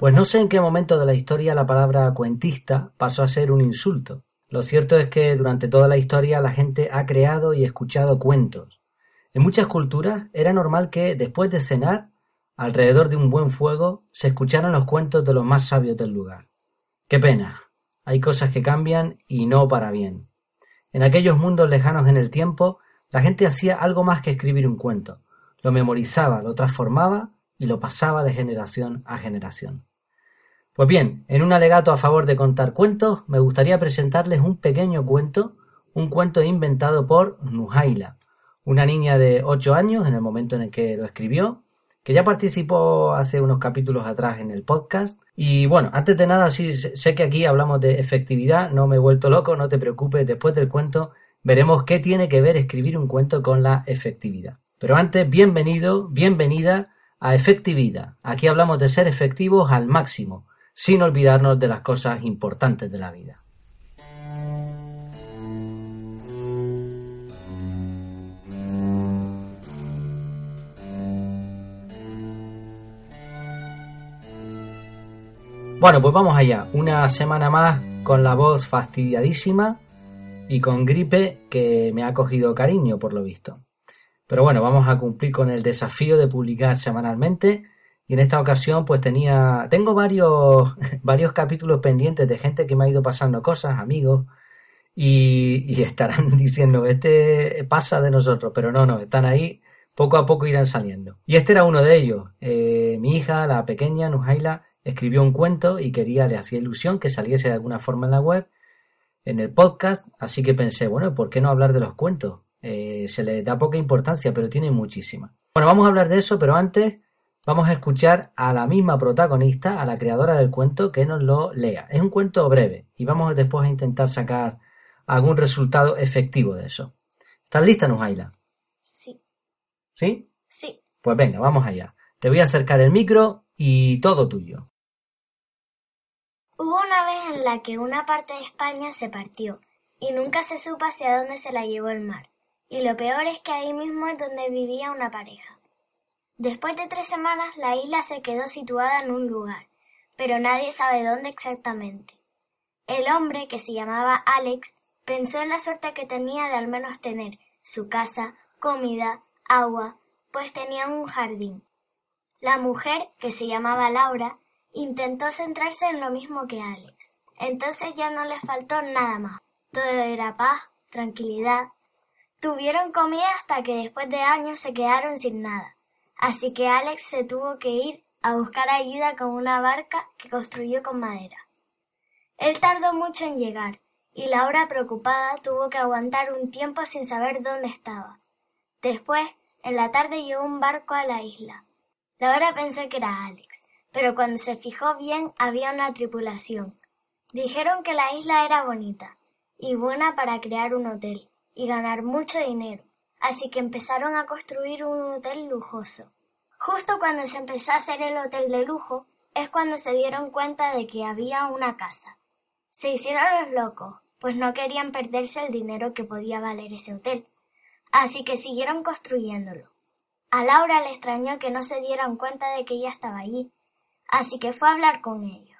Pues no sé en qué momento de la historia la palabra cuentista pasó a ser un insulto. Lo cierto es que durante toda la historia la gente ha creado y escuchado cuentos. En muchas culturas era normal que después de cenar, alrededor de un buen fuego, se escucharan los cuentos de los más sabios del lugar. Qué pena. Hay cosas que cambian y no para bien. En aquellos mundos lejanos en el tiempo, la gente hacía algo más que escribir un cuento. Lo memorizaba, lo transformaba y lo pasaba de generación a generación. Pues bien, en un alegato a favor de contar cuentos, me gustaría presentarles un pequeño cuento, un cuento inventado por Nuhaila, una niña de 8 años en el momento en el que lo escribió, que ya participó hace unos capítulos atrás en el podcast. Y bueno, antes de nada, sí, sé que aquí hablamos de efectividad, no me he vuelto loco, no te preocupes, después del cuento veremos qué tiene que ver escribir un cuento con la efectividad. Pero antes, bienvenido, bienvenida a Efectividad. Aquí hablamos de ser efectivos al máximo, sin olvidarnos de las cosas importantes de la vida. Bueno, pues vamos allá. Una semana más con la voz fastidiadísima y con gripe que me ha cogido cariño por lo visto. Pero bueno, vamos a cumplir con el desafío de publicar semanalmente y en esta ocasión pues tenía, tengo varios, varios capítulos pendientes de gente que me ha ido pasando cosas, amigos, y, estarán diciendo, este pasa de nosotros, pero no, no, están ahí, poco a poco irán saliendo. Y este era uno de ellos. Eh, mi hija, la pequeña, Nujaila, escribió un cuento y quería, le hacía ilusión que saliese de alguna forma en la web, en el podcast, así que pensé, bueno, ¿por qué no hablar de los cuentos? Eh, se le da poca importancia, pero tiene muchísima. Bueno, vamos a hablar de eso, pero antes vamos a escuchar a la misma protagonista, a la creadora del cuento, que nos lo lea. Es un cuento breve y vamos después a intentar sacar algún resultado efectivo de eso. ¿Estás lista, Nujaila? Sí. ¿Sí? Sí. Pues venga, vamos allá. Te voy a acercar el micro y todo tuyo. Hubo una vez en la que una parte de España se partió y nunca se supo hacia dónde se la llevó el mar. Y lo peor es que ahí mismo es donde vivía una pareja. Después de tres semanas la isla se quedó situada en un lugar, pero nadie sabe dónde exactamente. El hombre, que se llamaba Alex, pensó en la suerte que tenía de al menos tener su casa, comida, agua, pues tenía un jardín. La mujer, que se llamaba Laura, intentó centrarse en lo mismo que Alex. Entonces ya no le faltó nada más. Todo era paz, tranquilidad. Tuvieron comida hasta que después de años se quedaron sin nada así que Alex se tuvo que ir a buscar ayuda con una barca que construyó con madera. Él tardó mucho en llegar, y Laura, preocupada, tuvo que aguantar un tiempo sin saber dónde estaba. Después, en la tarde llegó un barco a la isla. Laura pensó que era Alex, pero cuando se fijó bien había una tripulación. Dijeron que la isla era bonita y buena para crear un hotel y ganar mucho dinero así que empezaron a construir un hotel lujoso. Justo cuando se empezó a hacer el hotel de lujo, es cuando se dieron cuenta de que había una casa. Se hicieron los locos, pues no querían perderse el dinero que podía valer ese hotel, así que siguieron construyéndolo. A Laura le extrañó que no se dieran cuenta de que ella estaba allí, así que fue a hablar con ellos.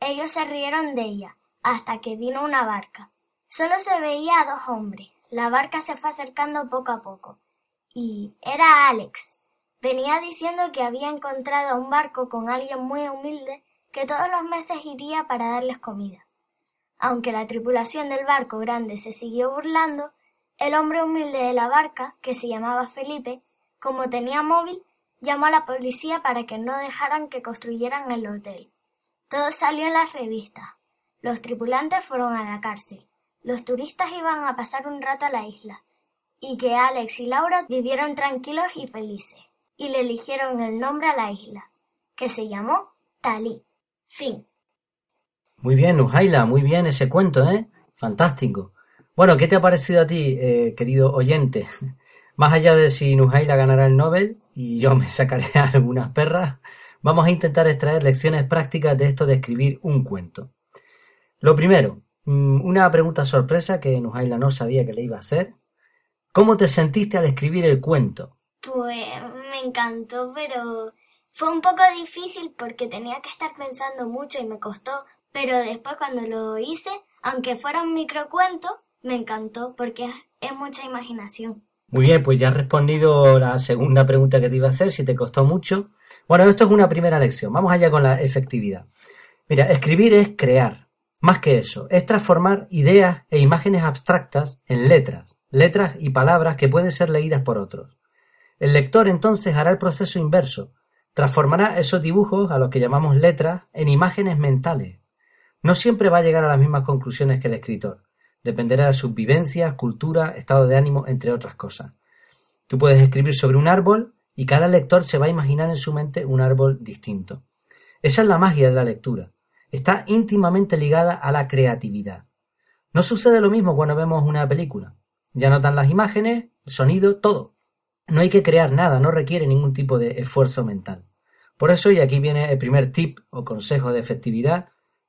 Ellos se rieron de ella, hasta que vino una barca. Solo se veía a dos hombres, la barca se fue acercando poco a poco. Y era Alex. Venía diciendo que había encontrado un barco con alguien muy humilde que todos los meses iría para darles comida. Aunque la tripulación del barco grande se siguió burlando, el hombre humilde de la barca, que se llamaba Felipe, como tenía móvil, llamó a la policía para que no dejaran que construyeran el hotel. Todo salió en las revistas. Los tripulantes fueron a la cárcel. Los turistas iban a pasar un rato a la isla, y que Alex y Laura vivieron tranquilos y felices, y le eligieron el nombre a la isla, que se llamó Talí. Fin. Muy bien, Nujaila, muy bien ese cuento, ¿eh? Fantástico. Bueno, ¿qué te ha parecido a ti, eh, querido oyente? Más allá de si Nujaila ganará el Nobel y yo me sacaré algunas perras, vamos a intentar extraer lecciones prácticas de esto de escribir un cuento. Lo primero, una pregunta sorpresa que Nujaila no sabía que le iba a hacer. ¿Cómo te sentiste al escribir el cuento? Pues me encantó, pero Fue un poco difícil porque tenía que estar pensando mucho y me costó, pero después cuando lo hice, aunque fuera un microcuento, me encantó porque es mucha imaginación. Muy bien, pues ya has respondido la segunda pregunta que te iba a hacer, si te costó mucho. Bueno, esto es una primera lección. Vamos allá con la efectividad. Mira, escribir es crear. Más que eso, es transformar ideas e imágenes abstractas en letras, letras y palabras que pueden ser leídas por otros. El lector entonces hará el proceso inverso, transformará esos dibujos, a los que llamamos letras, en imágenes mentales. No siempre va a llegar a las mismas conclusiones que el escritor. Dependerá de sus vivencias, cultura, estado de ánimo, entre otras cosas. Tú puedes escribir sobre un árbol y cada lector se va a imaginar en su mente un árbol distinto. Esa es la magia de la lectura. Está íntimamente ligada a la creatividad. No sucede lo mismo cuando vemos una película. Ya notan las imágenes, el sonido, todo. No hay que crear nada, no requiere ningún tipo de esfuerzo mental. Por eso, y aquí viene el primer tip o consejo de efectividad,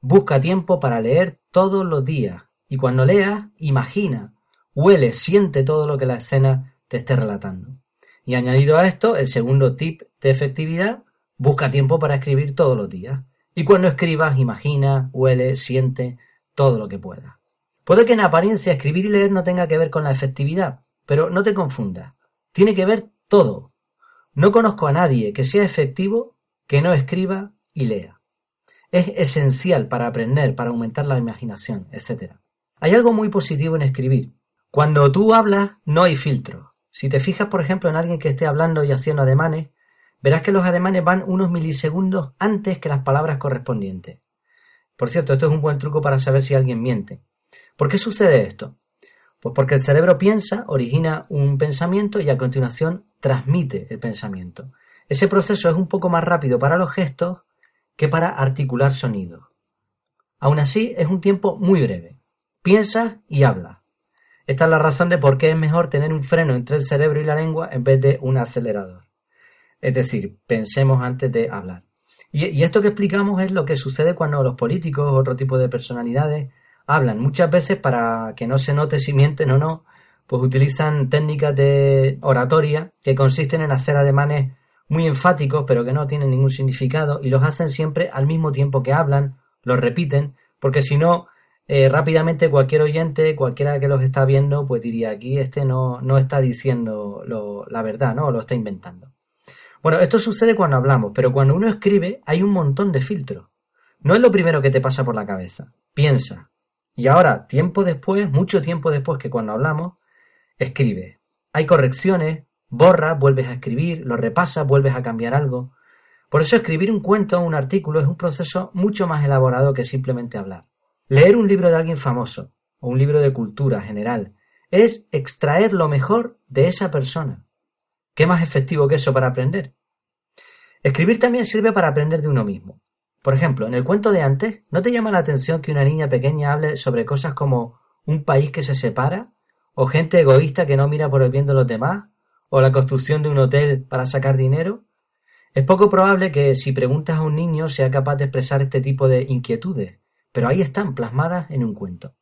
busca tiempo para leer todos los días, y cuando leas, imagina, huele, siente todo lo que la escena te esté relatando. Y añadido a esto, el segundo tip de efectividad, busca tiempo para escribir todos los días. Y cuando escribas, imagina, huele, siente todo lo que puedas. Puede que en apariencia escribir y leer no tenga que ver con la efectividad, pero no te confundas. Tiene que ver todo. No conozco a nadie que sea efectivo que no escriba y lea. Es esencial para aprender, para aumentar la imaginación, etc. Hay algo muy positivo en escribir. Cuando tú hablas, no hay filtro. Si te fijas, por ejemplo, en alguien que esté hablando y haciendo ademanes, verás que los ademanes van unos milisegundos antes que las palabras correspondientes. Por cierto, esto es un buen truco para saber si alguien miente. ¿Por qué sucede esto? Pues porque el cerebro piensa, origina un pensamiento y a continuación transmite el pensamiento. Ese proceso es un poco más rápido para los gestos que para articular sonidos. Aún así, es un tiempo muy breve. Piensa y habla. Esta es la razón de por qué es mejor tener un freno entre el cerebro y la lengua en vez de un acelerador. Es decir, pensemos antes de hablar. Y, esto que explicamos es lo que sucede cuando los políticos otro tipo de personalidades hablan. Muchas veces para que no se note si mienten o no, pues utilizan técnicas de oratoria que consisten en hacer ademanes muy enfáticos pero que no tienen ningún significado y los hacen siempre al mismo tiempo que hablan, los repiten, porque si no eh, rápidamente cualquier oyente, cualquiera que los está viendo, pues diría aquí este no, no está diciendo la verdad, ¿no? O lo está inventando. Bueno, esto sucede cuando hablamos, pero cuando uno escribe hay un montón de filtros. No es lo primero que te pasa por la cabeza. Piensa. Y ahora, tiempo después, mucho tiempo después que cuando hablamos, escribe. Hay correcciones, borras, vuelves a escribir, lo repasas, vuelves a cambiar algo. Por eso escribir un cuento o un artículo es un proceso mucho más elaborado que simplemente hablar. Leer un libro de alguien famoso o un libro de cultura general es extraer lo mejor de esa persona. ¿Qué más efectivo que eso para aprender? Escribir también sirve para aprender de uno mismo. Por ejemplo, en el cuento de antes, ¿no te llama la atención que una niña pequeña hable sobre cosas como un país que se separa? ¿O gente egoísta que no mira por el bien de los demás? ¿O la construcción de un hotel para sacar dinero? Es poco probable que si preguntas a un niño sea capaz de expresar este tipo de inquietudes, pero ahí están plasmadas en un cuento.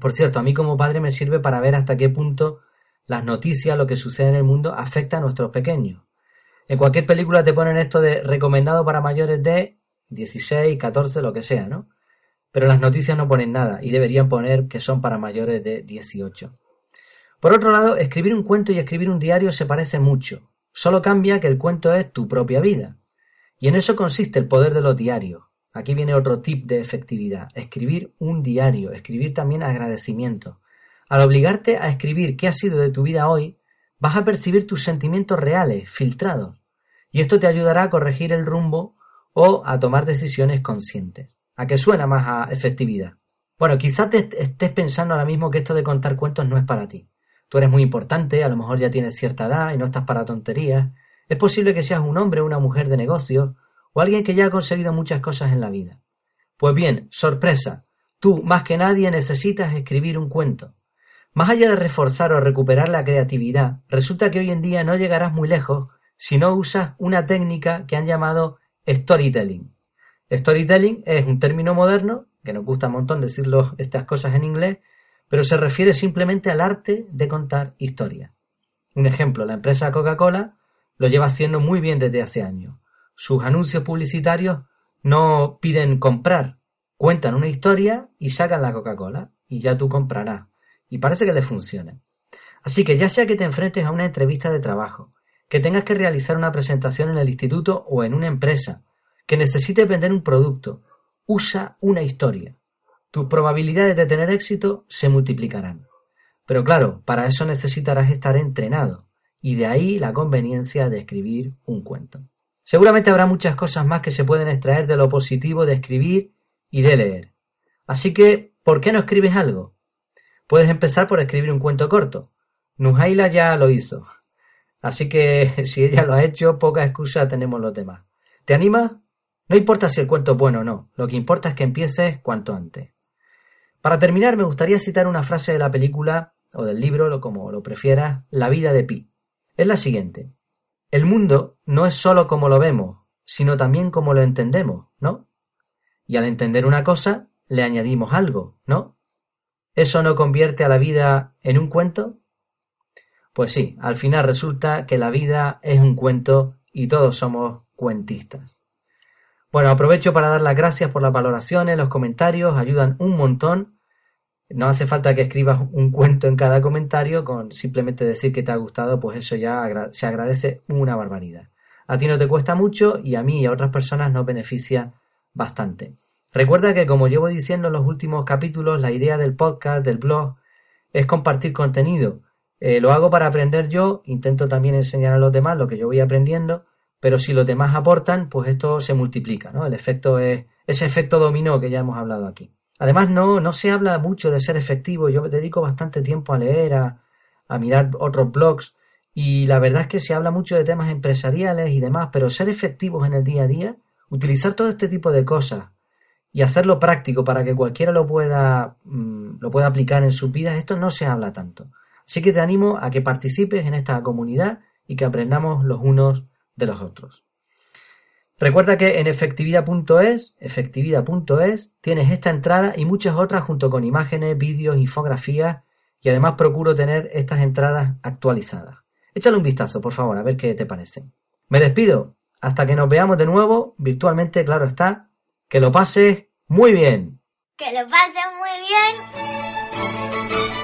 Por cierto, a mí como padre me sirve para ver hasta qué punto las noticias, lo que sucede en el mundo, afecta a nuestros pequeños. En cualquier película te ponen esto de recomendado para mayores de 16, 14, lo que sea, ¿no? Pero las noticias no ponen nada y deberían poner que son para mayores de 18. Por otro lado, escribir un cuento y escribir un diario se parece mucho. Solo cambia que el cuento es tu propia vida. Y en eso consiste el poder de los diarios. Aquí viene otro tip de efectividad. Escribir un diario, escribir también agradecimiento. Al obligarte a escribir qué ha sido de tu vida hoy, vas a percibir tus sentimientos reales, filtrados. Y esto te ayudará a corregir el rumbo o a tomar decisiones conscientes. ¿A qué suena más a efectividad? Bueno, quizás te estés pensando ahora mismo que esto de contar cuentos no es para ti. Tú eres muy importante, a lo mejor ya tienes cierta edad y no estás para tonterías. Es posible que seas un hombre o una mujer de negocios o alguien que ya ha conseguido muchas cosas en la vida. Pues bien, sorpresa, tú más que nadie necesitas escribir un cuento. Más allá de reforzar o recuperar la creatividad, resulta que hoy en día no llegarás muy lejos si no usas una técnica que han llamado storytelling. Storytelling es un término moderno, que nos gusta un montón decirlo estas cosas en inglés, pero se refiere simplemente al arte de contar historias. Un ejemplo, la empresa Coca-Cola lo lleva haciendo muy bien desde hace años. sus anuncios publicitarios no piden comprar, cuentan una historia y sacan la Coca-Cola y ya tú comprarás. Y parece que le funciona. Así que ya sea que te enfrentes a una entrevista de trabajo, que tengas que realizar una presentación en el instituto o en una empresa, que necesites vender un producto, usa una historia. Tus probabilidades de tener éxito se multiplicarán. Pero claro, para eso necesitarás estar entrenado, y de ahí la conveniencia de escribir un cuento. Seguramente habrá muchas cosas más que se pueden extraer de lo positivo de escribir y de leer. Así que, ¿por qué no escribes algo? Puedes empezar por escribir un cuento corto. Nujaila ya lo hizo. Así que si ella lo ha hecho, poca excusa tenemos los demás. ¿Te animas? No importa si el cuento es bueno o no, lo que importa es que empieces cuanto antes. Para terminar, me gustaría citar una frase de la película, o del libro, como lo prefieras, La vida de Pi. Es la siguiente. El mundo no es sólo como lo vemos, sino también como lo entendemos, ¿no? Y al entender una cosa, le añadimos algo, ¿no? ¿Eso no convierte a la vida en un cuento? Pues sí, al final resulta que la vida es un cuento y todos somos cuentistas. Bueno, aprovecho para dar las gracias por las valoraciones, los comentarios, ayudan un montón. No hace falta que escribas un cuento en cada comentario, con simplemente decir que te ha gustado, pues eso ya se agradece una barbaridad. A ti no te cuesta mucho y a mí y a otras personas nos beneficia bastante. Recuerda que como llevo diciendo en los últimos capítulos, la idea del podcast, del blog, es compartir contenido. Eh, lo hago para aprender yo, intento también enseñar a los demás lo que yo voy aprendiendo, pero si los demás aportan, pues esto se multiplica, ¿no? El efecto es ese efecto dominó que ya hemos hablado aquí. Además, no, no se habla mucho de ser efectivo. Yo dedico bastante tiempo a leer, a, a mirar otros blogs, y la verdad es que se habla mucho de temas empresariales y demás, pero ser efectivos en el día a día, utilizar todo este tipo de cosas y hacerlo práctico para que cualquiera lo pueda, mm, lo pueda aplicar en sus vidas, esto no se habla tanto. Así que te animo a que participes en esta comunidad y que aprendamos los unos de los otros. Recuerda que en efectividad.es, efectividad.es, tienes esta entrada y muchas otras junto con imágenes, vídeos, infografías y además procuro tener estas entradas actualizadas. Échale un vistazo, por favor, a ver qué te parece. Me despido. Hasta que nos veamos de nuevo, virtualmente, claro está. Que lo pases muy bien. Que lo pases muy bien.